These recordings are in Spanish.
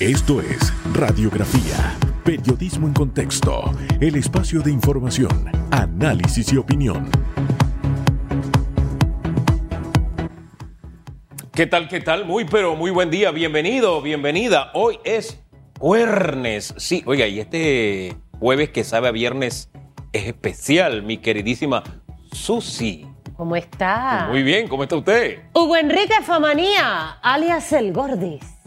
Esto es Radiografía, Periodismo en Contexto, el espacio de información, análisis y opinión. ¿Qué tal, qué tal? Muy, pero muy buen día, bienvenido, bienvenida. Hoy es jueves. Sí, oiga, y este jueves que sabe a viernes es especial, mi queridísima Susi. ¿Cómo está? Muy bien, ¿cómo está usted? Hugo Enrique Famanía, alias El Gordis.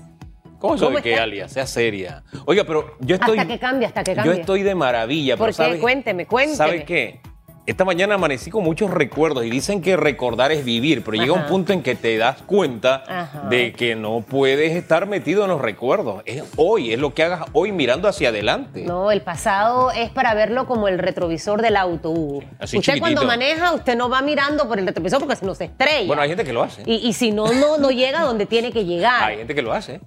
¿Cómo eso ¿Cómo de que está? alias? Sea seria. Oiga, pero yo estoy. Hasta que cambie, hasta que Yo cambie. estoy de maravilla. ¿Por pero qué? ¿sabe- Cuénteme, cuénteme. ¿Sabe qué? Esta mañana amanecí con muchos recuerdos y dicen que recordar es vivir, pero llega un punto en que te das cuenta Ajá. de que no puedes estar metido en los recuerdos. Es hoy, es lo que hagas hoy mirando hacia adelante. No, el pasado es para verlo como el retrovisor del auto, Hugo. Así usted chiquitito. cuando maneja, usted no va mirando por el retrovisor porque se nos estrella. Bueno, hay gente que lo hace. y, y si no, no, no llega donde tiene que llegar. Hay gente que lo hace.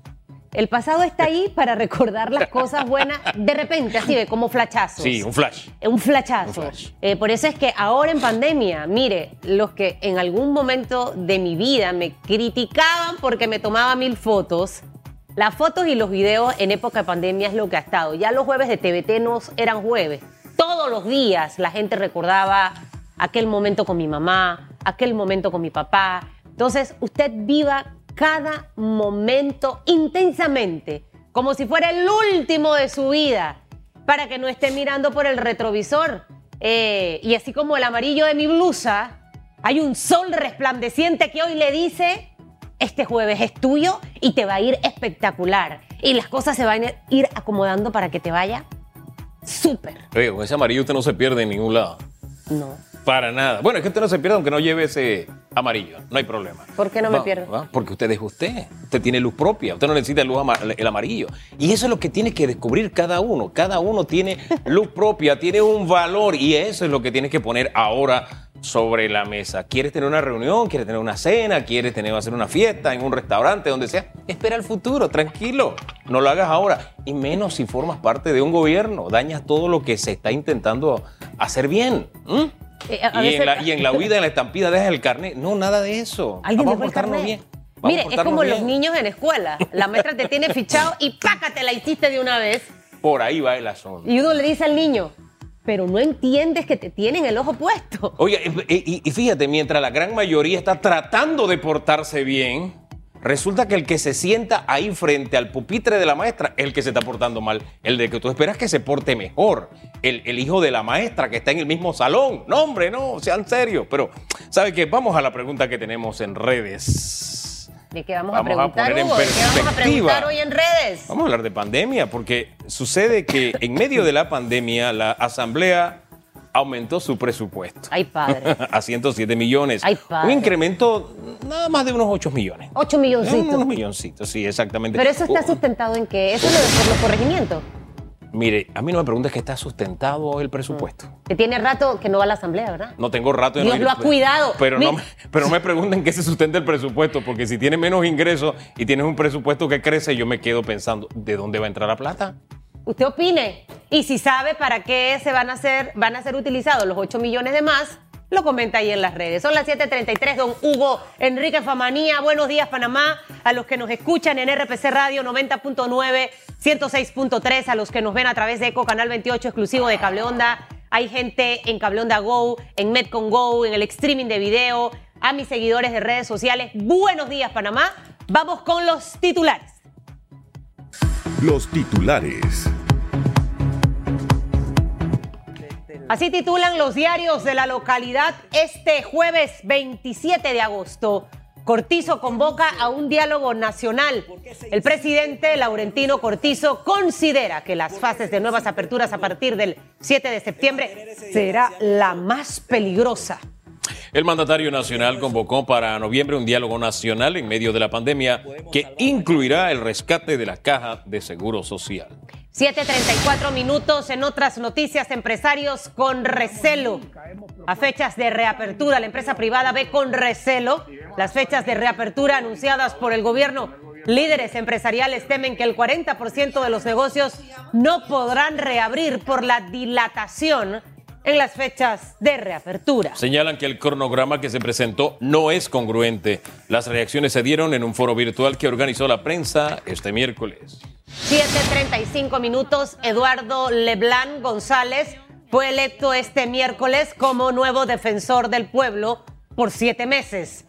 El pasado está ahí para recordar las cosas buenas de repente, así de como flachazos. Sí, un flash. Un flachazo. Un flash. Eh, por eso es que ahora en pandemia, mire, los que en algún momento de mi vida me criticaban porque me tomaba mil fotos, las fotos y los videos en época de pandemia es lo que ha estado. Ya los jueves de TVT no eran jueves. Todos los días la gente recordaba aquel momento con mi mamá, aquel momento con mi papá. Entonces, usted viva cada momento intensamente, como si fuera el último de su vida para que no esté mirando por el retrovisor. Eh, y así como el amarillo de mi blusa, hay un sol resplandeciente que hoy le dice, este jueves es tuyo y te va a ir espectacular. Y las cosas se van a ir acomodando para que te vaya súper. Oye, con ese amarillo usted no se pierde en ningún lado. No. Para nada. Bueno, es que usted no se pierde aunque no lleve ese amarillo. No hay problema. ¿Por qué no me Va- pierdo? va, Porque usted es usted. Usted tiene luz propia. Usted no necesita el, luz ama- el amarillo. Y eso es lo que tiene que descubrir cada uno. Cada uno tiene luz propia, tiene un valor. Y eso es lo que tienes que poner ahora sobre la mesa. ¿Quieres tener una reunión? ¿Quieres tener una cena? ¿Quieres tener, hacer una fiesta en un restaurante? Donde sea. Espera el futuro, tranquilo. No lo hagas ahora. Y menos si formas parte de un gobierno. Dañas todo lo que se está intentando hacer bien. Eh, a- y, veces- en la, y en la huida, en la estampida, dejas el carnet. No, nada de eso. ¿Alguien Vamos a portarnos bien. Vamos Mire, es como los niños en escuela. La maestra te tiene fichado y pácate la hiciste de una vez. Por ahí va el asunto. Y uno le dice al niño, pero no entiendes que te tienen el ojo puesto. Oye, y, y- y fíjate, mientras la gran mayoría está tratando de portarse bien, resulta que el que se sienta ahí frente al pupitre de la maestra es el que se está portando mal. El de que tú esperas que se porte mejor. El, el hijo de la maestra que está en el mismo salón. No, hombre, no, sean serios. Pero, ¿sabe qué? Vamos a la pregunta que tenemos en redes. ¿De qué vamos, Vamos a a preguntar, poner en? ¿De qué vamos a perspectiva. preguntar hoy en redes? Vamos a hablar de pandemia, porque sucede que en medio de la pandemia la Asamblea aumentó su presupuesto. Ay, padre. a 107 millones. Ay, padre. Un incremento nada más de unos 8 millones. 8 milloncitos. Unos milloncitos, sí, exactamente. Pero eso está Uh, sustentado en que eso es lo de por los corregimientos. Mire, a mí no me preguntes que está sustentado el presupuesto. Que tiene rato que no va a la asamblea, ¿verdad? No tengo rato Dios no lo ha cuidado. Pero no, pero no me pregunten qué se sustenta el presupuesto, porque si tienes menos ingresos y tienes un presupuesto que crece, yo me quedo pensando, ¿de dónde va a entrar la plata? Usted opine. Y si sabe para qué se van a hacer, van a ser utilizados los 8 millones de más, lo comenta ahí en las redes. Son las 7:33, don Hugo Enrique Famanía. Buenos días, Panamá. A los que nos escuchan en RPC Radio 90.9, 106.3, a los que nos ven a través de Eco Canal 28, exclusivo de Cable Onda. Hay gente en Cable Onda Go, en Metcon Go, en el streaming de video, a mis seguidores de redes sociales. Buenos días, Panamá. Vamos con los titulares. Los titulares. Así titulan los diarios de la localidad este jueves 27 de agosto. Cortizo convoca a un diálogo nacional. El presidente Laurentino Cortizo considera que las fases de nuevas aperturas a partir del 7 de septiembre será la más peligrosa. El mandatario nacional convocó para noviembre un diálogo nacional en medio de la pandemia que incluirá el rescate de la caja de seguro social. 7.34 minutos en otras noticias, empresarios con recelo. A fechas de reapertura, la empresa privada ve con recelo las fechas de reapertura anunciadas por el gobierno. Líderes empresariales temen que el 40% de los negocios no podrán reabrir por la dilatación en las fechas de reapertura. Señalan que el cronograma que se presentó no es congruente. Las reacciones se dieron en un foro virtual que organizó la prensa este miércoles. 7:35 minutos, Eduardo Leblanc González fue electo este miércoles como nuevo defensor del pueblo por siete meses.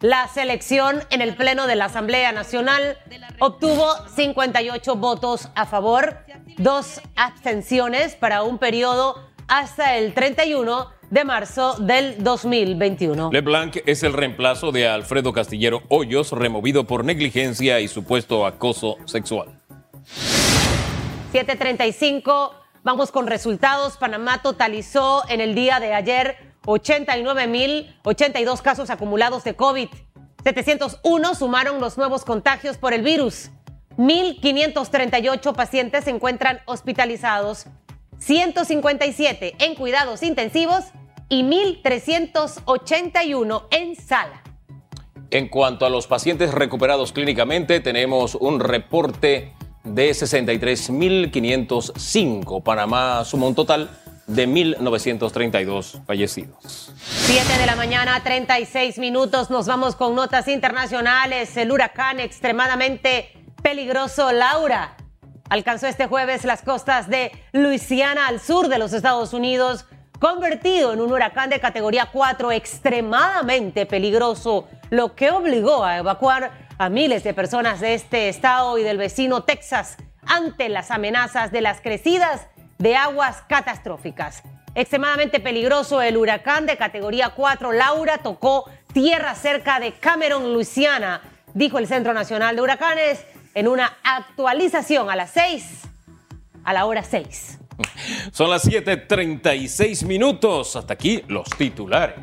La selección en el Pleno de la Asamblea Nacional obtuvo 58 votos a favor, dos abstenciones para un periodo hasta el 31 de marzo del 2021. LeBlanc es el reemplazo de Alfredo Castillero Hoyos, removido por negligencia y supuesto acoso sexual. 735, vamos con resultados. Panamá totalizó en el día de ayer 89.082 casos acumulados de COVID. 701 sumaron los nuevos contagios por el virus. 1.538 pacientes se encuentran hospitalizados, 157 en cuidados intensivos y 1.381 en sala. En cuanto a los pacientes recuperados clínicamente, tenemos un reporte de 63.505. Panamá suma un total de 1.932 fallecidos. 7 de la mañana, 36 minutos. Nos vamos con notas internacionales. El huracán extremadamente peligroso Laura alcanzó este jueves las costas de Luisiana al sur de los Estados Unidos, convertido en un huracán de categoría 4 extremadamente peligroso, lo que obligó a evacuar a miles de personas de este estado y del vecino Texas ante las amenazas de las crecidas de aguas catastróficas. Extremadamente peligroso el huracán de categoría 4 Laura tocó tierra cerca de Cameron, Luisiana, dijo el Centro Nacional de Huracanes en una actualización a las 6, a la hora 6. Son las 7:36 minutos. Hasta aquí los titulares.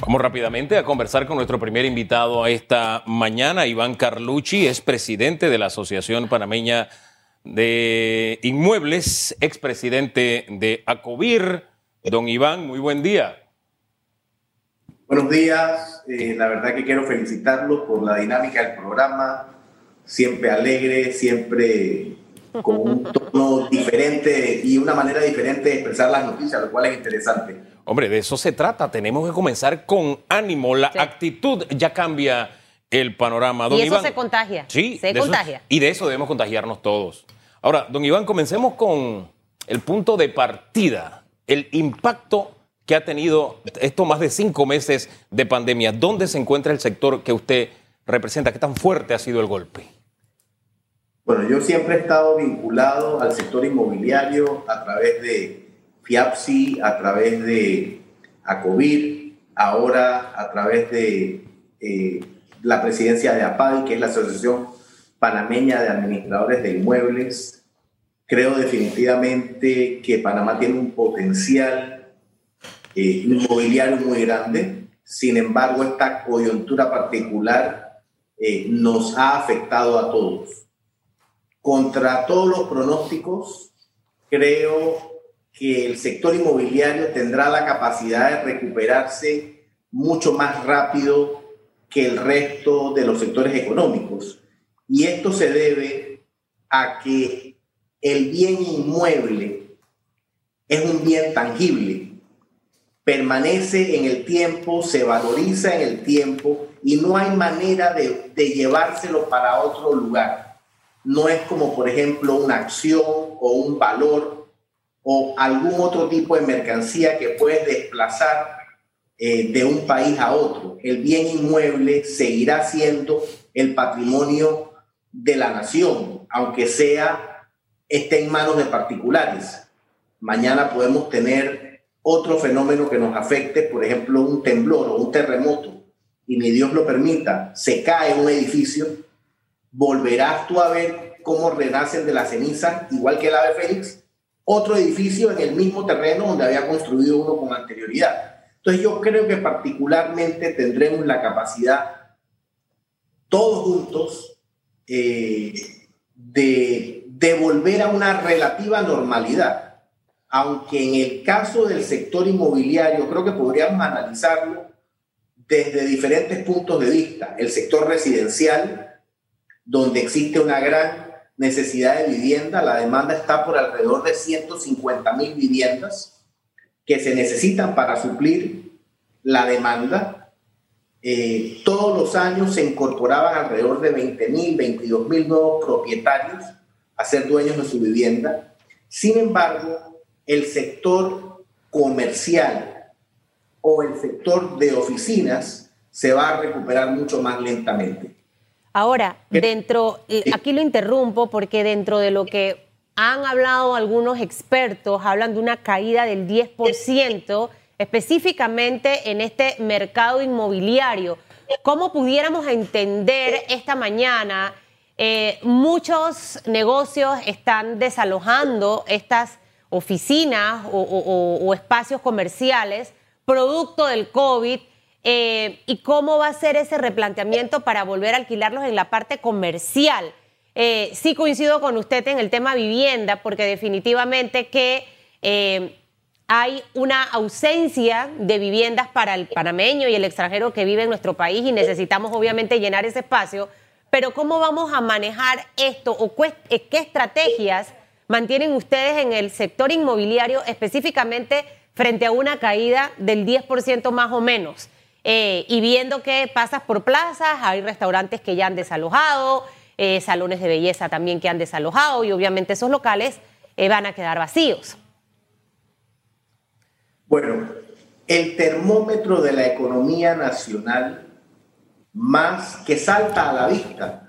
Vamos rápidamente a conversar con nuestro primer invitado a esta mañana. Iván Carlucci es presidente de la Asociación Panameña de Inmuebles, expresidente de ACOBIR. Don Iván, muy buen día. Buenos días. Eh, la verdad que quiero felicitarlo por la dinámica del programa. Siempre alegre, siempre con un tono diferente y una manera diferente de expresar las noticias, lo cual es interesante. Hombre, de eso se trata. Tenemos que comenzar con ánimo. La actitud ya cambia el panorama. Don y eso se contagia. Sí, se contagia. y de eso debemos contagiarnos todos. Ahora, don Iván, comencemos con el punto de partida, el impacto que ha tenido estos más de cinco meses de pandemia. ¿Dónde se encuentra el sector que usted representa? ¿Qué tan fuerte ha sido el golpe? Bueno, yo siempre he estado vinculado al sector inmobiliario a través de FIAPSI, a través de ACOVIR, ahora a través de eh, la presidencia de APADI, que es la Asociación Panameña de Administradores de Inmuebles. Creo definitivamente que Panamá tiene un potencial eh, inmobiliario muy grande. Sin embargo, esta coyuntura particular eh, nos ha afectado a todos. Contra todos los pronósticos, creo que el sector inmobiliario tendrá la capacidad de recuperarse mucho más rápido que el resto de los sectores económicos. Y esto se debe a que el bien inmueble es un bien tangible, permanece en el tiempo, se valoriza en el tiempo y no hay manera de, de llevárselo para otro lugar. No es como, por ejemplo, una acción o un valor o algún otro tipo de mercancía que puedes desplazar eh, de un país a otro. El bien inmueble seguirá siendo el patrimonio de la nación, aunque sea esté en manos de particulares. Mañana podemos tener otro fenómeno que nos afecte, por ejemplo, un temblor o un terremoto, y ni Dios lo permita, se cae un edificio, volverás tú a ver cómo renacen de la ceniza, igual que el ave fénix, otro edificio en el mismo terreno donde había construido uno con anterioridad. Entonces yo creo que particularmente tendremos la capacidad, todos juntos, eh, de, devolver a una relativa normalidad. Aunque en el caso del sector inmobiliario creo que podríamos analizarlo desde diferentes puntos de vista. El sector residencial, donde existe una gran necesidad de vivienda. La demanda está por alrededor de 150 mil viviendas que se necesitan para suplir la demanda. Eh, todos los años se incorporaban alrededor de 20 mil, 22 mil nuevos propietarios a ser dueños de su vivienda. Sin embargo, el sector comercial o el sector de oficinas se va a recuperar mucho más lentamente. Ahora, dentro, aquí lo interrumpo porque dentro de lo que han hablado algunos expertos, hablan de una caída del 10%, específicamente en este mercado inmobiliario. ¿Cómo pudiéramos entender esta mañana? Eh, muchos negocios están desalojando estas oficinas o, espacios comerciales producto del COVID. Eh, ¿Y cómo va a ser ese replanteamiento para volver a alquilarlos en la parte comercial? Eh, sí coincido con usted en el tema vivienda, porque definitivamente que hay una ausencia de viviendas para el panameño y el extranjero que vive en nuestro país y necesitamos obviamente llenar ese espacio. Pero ¿cómo vamos a manejar esto o eh, qué estrategias mantienen ustedes en el sector inmobiliario específicamente frente a una caída del 10% más o menos? y viendo que pasas por plazas, hay restaurantes que ya han desalojado, eh, salones de belleza también que han desalojado y obviamente esos locales eh, van a quedar vacíos. Bueno, el termómetro de la economía nacional más que salta a la vista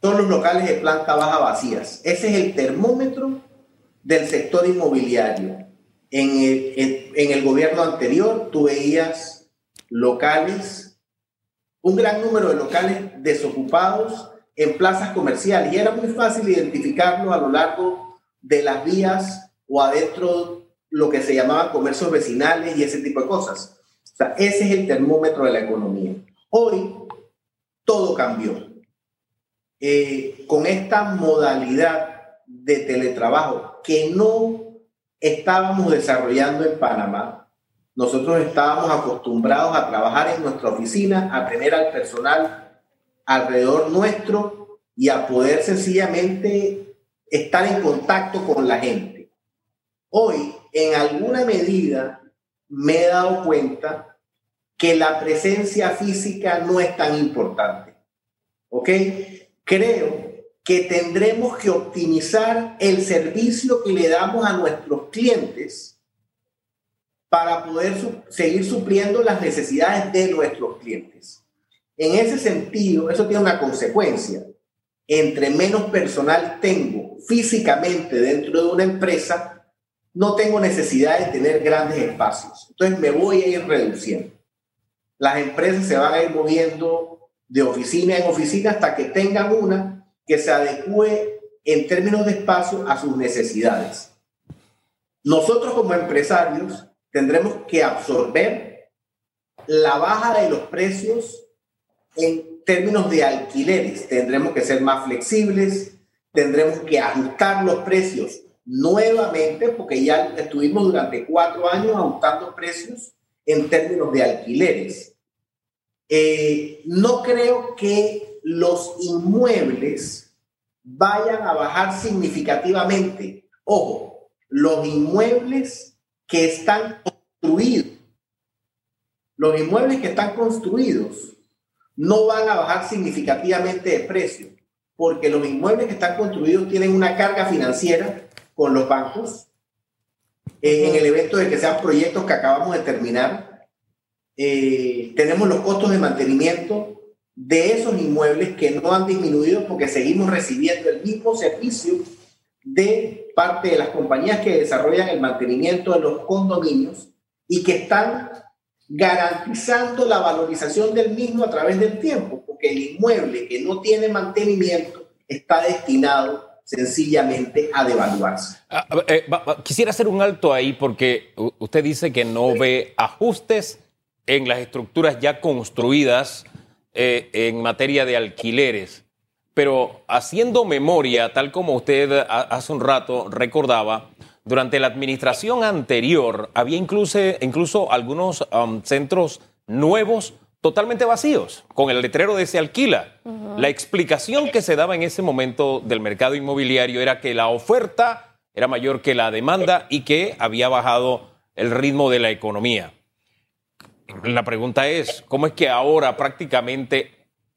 son los locales de planta baja vacías. Ese es el termómetro del sector inmobiliario. En el, en el gobierno anterior tú veías locales, un gran número de locales desocupados en plazas comerciales y era muy fácil identificarlo a lo largo de las vías o adentro lo que se llamaban comercios vecinales y ese tipo de cosas. O sea, ese es el termómetro de la economía. Hoy todo cambió. Eh, con esta modalidad de teletrabajo que no estábamos desarrollando en Panamá, nosotros estábamos acostumbrados a trabajar en nuestra oficina, a tener al personal alrededor nuestro y a poder sencillamente estar en contacto con la gente. Hoy, en alguna medida, me he dado cuenta que la presencia física no es tan importante. ¿Ok? Creo que tendremos que optimizar el servicio que le damos a nuestros clientes para poder seguir supliendo las necesidades de nuestros clientes. En ese sentido, eso tiene una consecuencia. Entre menos personal tengo físicamente dentro de una empresa, no tengo necesidad de tener grandes espacios. Entonces me voy a ir reduciendo. Las empresas se van a ir moviendo de oficina en oficina hasta que tengan una que se adecue en términos de espacio a sus necesidades. Nosotros como empresarios tendremos que absorber la baja de los precios en términos de alquileres, tendremos que ser más flexibles, tendremos que ajustar los precios nuevamente, porque ya estuvimos durante cuatro años ajustando precios en términos de alquileres. Eh, no creo que los inmuebles vayan a bajar significativamente. Ojo, los inmuebles que están construidos, los inmuebles que están construidos no van a bajar significativamente de precio, porque los inmuebles que están construidos tienen una carga financiera con los bancos. Eh, en el evento de que sean proyectos que acabamos de terminar, eh, tenemos los costos de mantenimiento de esos inmuebles que no han disminuido porque seguimos recibiendo el mismo servicio de parte de las compañías que desarrollan el mantenimiento de los condominios y que están garantizando la valorización del mismo a través del tiempo, porque el inmueble que no tiene mantenimiento está destinado sencillamente a devaluarse. Ah, eh, quisiera hacer un alto ahí porque usted dice que no ve ajustes en las estructuras ya construidas eh, en materia de alquileres, pero haciendo memoria, tal como usted hace un rato recordaba, durante la administración anterior había incluso, incluso algunos um, centros nuevos totalmente vacíos, con el letrero de se alquila. La explicación que se daba en ese momento del mercado inmobiliario era que la oferta era mayor que la demanda y que había bajado el ritmo de la economía. La pregunta es, ¿cómo es que ahora prácticamente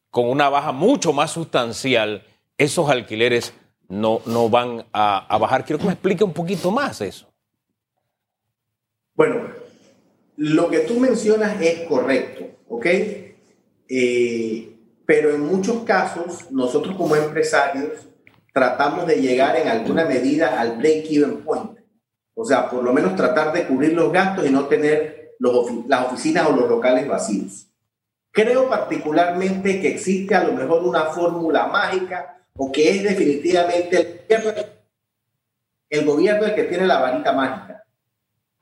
con una baja mucho más sustancial esos alquileres no, no van a, bajar? Quiero que me explique un poquito más eso. Bueno, lo que tú mencionas es correcto, ¿ok? Eh, pero en muchos casos, nosotros como empresarios tratamos de llegar en alguna medida al break-even point. O sea, por lo menos tratar de cubrir los gastos y no tener las oficinas o los locales vacíos. Creo particularmente que existe a lo mejor una fórmula mágica o que es definitivamente el gobierno, el gobierno el que tiene la varita mágica.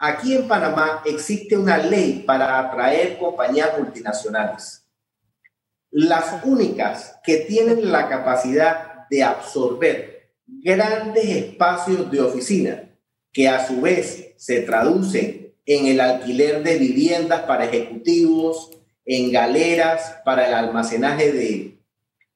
Aquí en Panamá existe una ley para atraer compañías multinacionales. Las únicas que tienen la capacidad de absorber grandes espacios de oficina que a su vez se traducen en el alquiler de viviendas para ejecutivos, en galeras para el almacenaje de,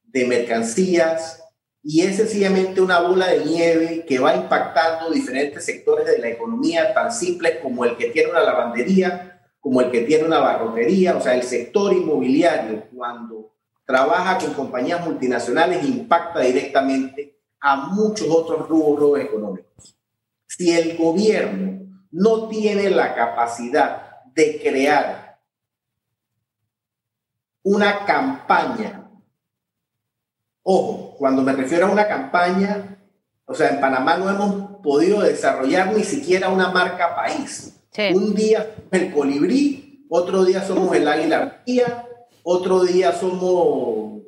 de mercancías, y es sencillamente una bola de nieve que va impactando diferentes sectores de la economía, tan simples como el que tiene una lavandería, como el que tiene una barrotería, o sea, el sector inmobiliario, cuando trabaja con compañías multinacionales impacta directamente a muchos otros rubros económicos. Si el gobierno no tiene la capacidad de crear una campaña, ojo, cuando me refiero a una campaña, o sea, en Panamá no hemos podido desarrollar ni siquiera una marca país. Un día el colibrí, otro día somos el águila otro día somos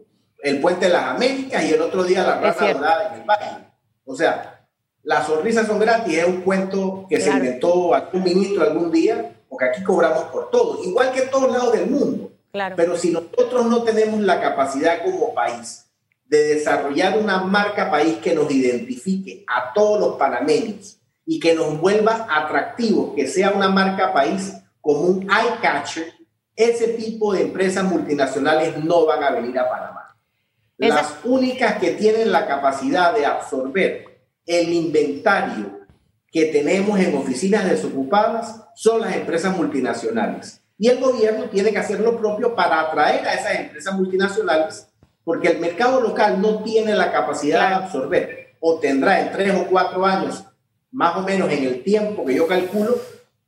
el Puente de las Américas y el otro día la raza dorada en el valle. O sea, las sonrisas son gratis, es un cuento que se inventó algún ministro algún día, porque aquí cobramos por todo, igual que en todos lados del mundo. Claro. Pero si nosotros no tenemos la capacidad como país de desarrollar una marca país que nos identifique a todos los panameños y que nos vuelva atractivo, que sea una marca país como un eye catcher, ese tipo de empresas multinacionales no van a venir a Panamá. Las únicas que tienen la capacidad de absorber el inventario que tenemos en oficinas desocupadas son las empresas multinacionales. Y el gobierno tiene que hacer lo propio para atraer a esas empresas multinacionales, porque el mercado local no tiene la capacidad de absorber, o tendrá en tres o cuatro años, más o menos en el tiempo que yo calculo,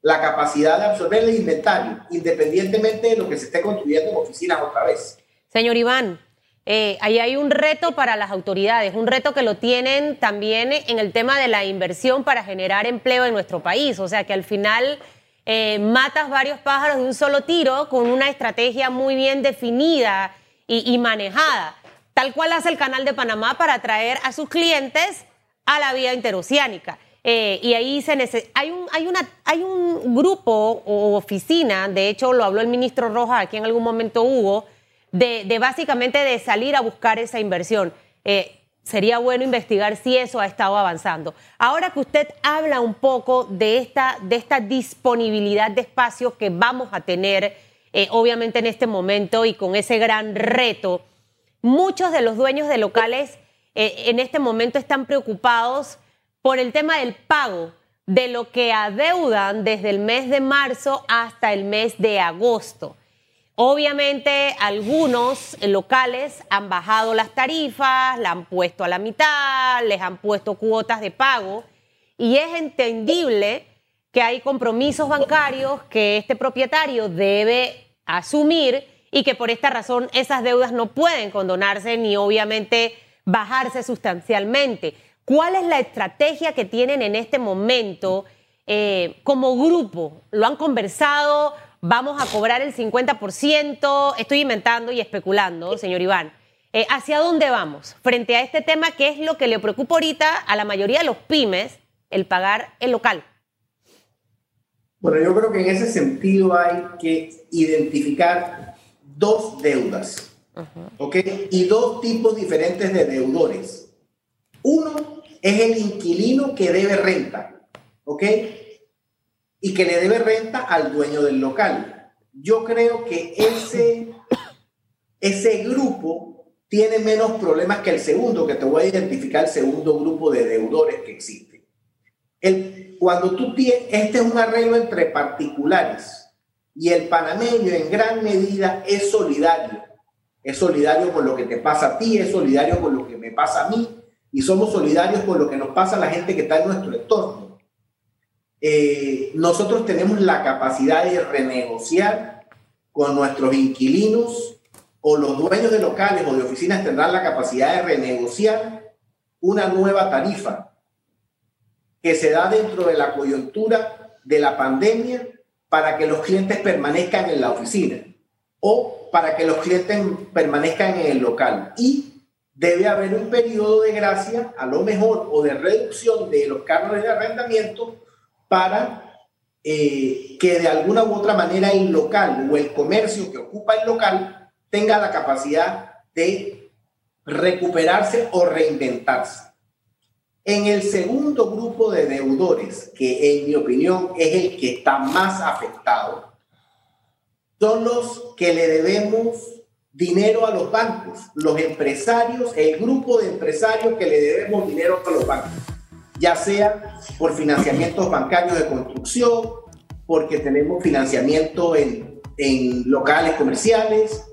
la capacidad de absorber el inventario, independientemente de lo que se esté construyendo en oficinas otra vez. Señor Iván, eh, ahí hay un reto para las autoridades, un reto que lo tienen también en el tema de la inversión para generar empleo en nuestro país. O sea que al final eh, matas varios pájaros de un solo tiro con una estrategia muy bien definida y, manejada, tal cual hace el Canal de Panamá para atraer a sus clientes a la vía interoceánica. Eh, y ahí se hay un, hay, una, hay un grupo o oficina, de hecho lo habló el ministro Rojas, aquí en algún momento hubo, de, de básicamente de salir a buscar esa inversión. Eh, sería bueno investigar si eso ha estado avanzando. Ahora que usted habla un poco de esta, de esta disponibilidad de espacios que vamos a tener, eh, obviamente en este momento y con ese gran reto, muchos de los dueños de locales en este momento están preocupados por el tema del pago de lo que adeudan desde el mes de marzo hasta el mes de agosto. Obviamente algunos locales han bajado las tarifas, la han puesto a la mitad, les han puesto cuotas de pago y es entendible que hay compromisos bancarios que este propietario debe asumir y que por esta razón esas deudas no pueden condonarse ni obviamente bajarse sustancialmente. ¿Cuál es la estrategia que tienen en este momento eh, como grupo? ¿Lo han conversado? ¿Vamos a cobrar el 50%? Estoy inventando y especulando, señor Iván. Eh, ¿Hacia dónde vamos frente a este tema que es lo que le preocupa ahorita a la mayoría de los pymes, el pagar el local? Bueno, yo creo que en ese sentido hay que identificar dos deudas, ¿ok? Y dos tipos diferentes de deudores. Uno es el inquilino que debe renta, ¿ok? Y que le debe renta al dueño del local. Yo creo que ese, ese grupo tiene menos problemas que el segundo, que te voy a identificar el segundo grupo de deudores que existe. Cuando tú tienes, este es un arreglo entre particulares y el panameño en gran medida es solidario. Es solidario con lo que te pasa a ti, es solidario con lo que me pasa a mí y somos solidarios con lo que nos pasa a la gente que está en nuestro entorno. Eh, nosotros tenemos la capacidad de renegociar con nuestros inquilinos o los dueños de locales o de oficinas tendrán la capacidad de renegociar una nueva tarifa que se da dentro de la coyuntura de la pandemia para que los clientes permanezcan en la oficina o para que los clientes permanezcan en el local. Y debe haber un periodo de gracia, a lo mejor, o de reducción de los cargos de arrendamiento para eh, que de alguna u otra manera el local o el comercio que ocupa el local tenga la capacidad de recuperarse o reinventarse. En el segundo grupo de deudores, que en mi opinión es el que está más afectado, son los que le debemos dinero a los bancos, los empresarios, el grupo de empresarios que le debemos dinero a los bancos, ya sea por financiamientos bancarios de construcción, porque tenemos financiamiento en, en locales comerciales,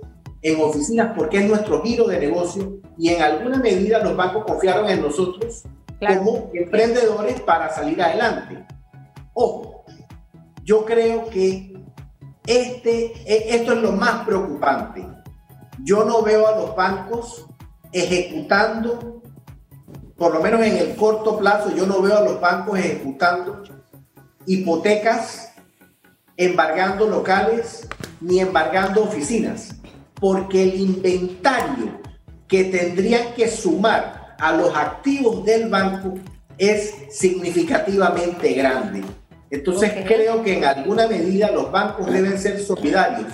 en oficinas porque es nuestro giro de negocio y en alguna medida los bancos confiaron en nosotros como emprendedores para salir adelante. Ojo, yo creo que este, e, esto es lo más preocupante. Yo no veo a los bancos ejecutando, por lo menos en el corto plazo, yo no veo a los bancos ejecutando hipotecas, embargando locales, ni embargando oficinas porque el inventario que tendrían que sumar a los activos del banco es significativamente grande. Entonces creo que en alguna medida los bancos deben ser solidarios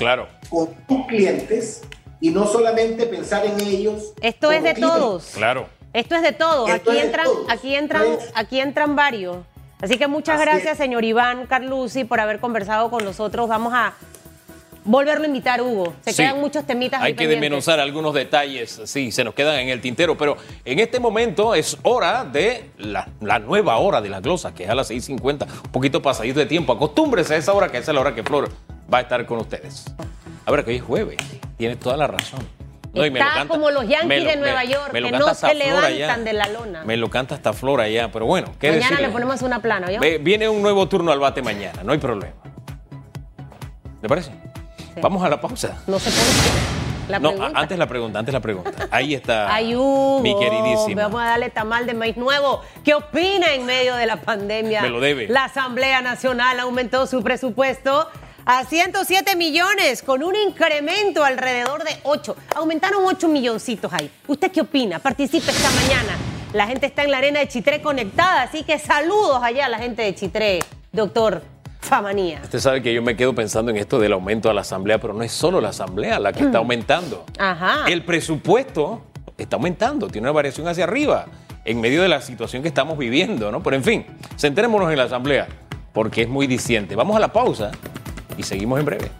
con sus clientes y no solamente pensar en ellos. Esto es de todos. Claro. Esto es de todos. aquí entran, aquí entran, aquí entran varios. Así que muchas gracias, señor Iván Carlucci, por haber conversado con nosotros. Vamos a volverlo a invitar, Hugo. Se quedan muchos temitas Hay que desmenuzar algunos detalles, sí, se nos quedan en el tintero, pero en este momento es hora de la, nueva hora de la glosa, que es a las 6.50, un poquito pasadito de tiempo. Acostúmbrese a esa hora, que es la hora que Flor va a estar con ustedes. A ver, que hoy es jueves, tienes toda la razón. Está como los Yankees de Nueva York, que no se levantan de la lona. Me lo canta hasta Flor allá, pero bueno, ¿qué Mañana le ponemos una plana, ¿ya? Viene un nuevo turno al bate mañana, no hay problema. ¿Le parece? Vamos a la pausa. No se puede. La no, antes la pregunta, antes la pregunta. Ahí está Ayudo, mi queridísima. Vamos a darle tamal de maíz nuevo. ¿Qué opina en medio de la pandemia? Me lo debe. La Asamblea Nacional aumentó su presupuesto a 107 millones con un incremento alrededor de 8. Aumentaron 8 milloncitos ahí. ¿Usted qué opina? Participe esta mañana. La gente está en la arena de Chitré conectada, así que saludos allá a la gente de Chitré, doctor. Famanía. Usted sabe que yo me quedo pensando en esto del aumento a la asamblea, pero no es solo la asamblea la que está mm. aumentando. Ajá. El presupuesto está aumentando, tiene una variación hacia arriba en medio de la situación que estamos viviendo, ¿no? Pero en fin, centrémonos en la asamblea porque es muy diciente. Vamos a la pausa y seguimos en breve.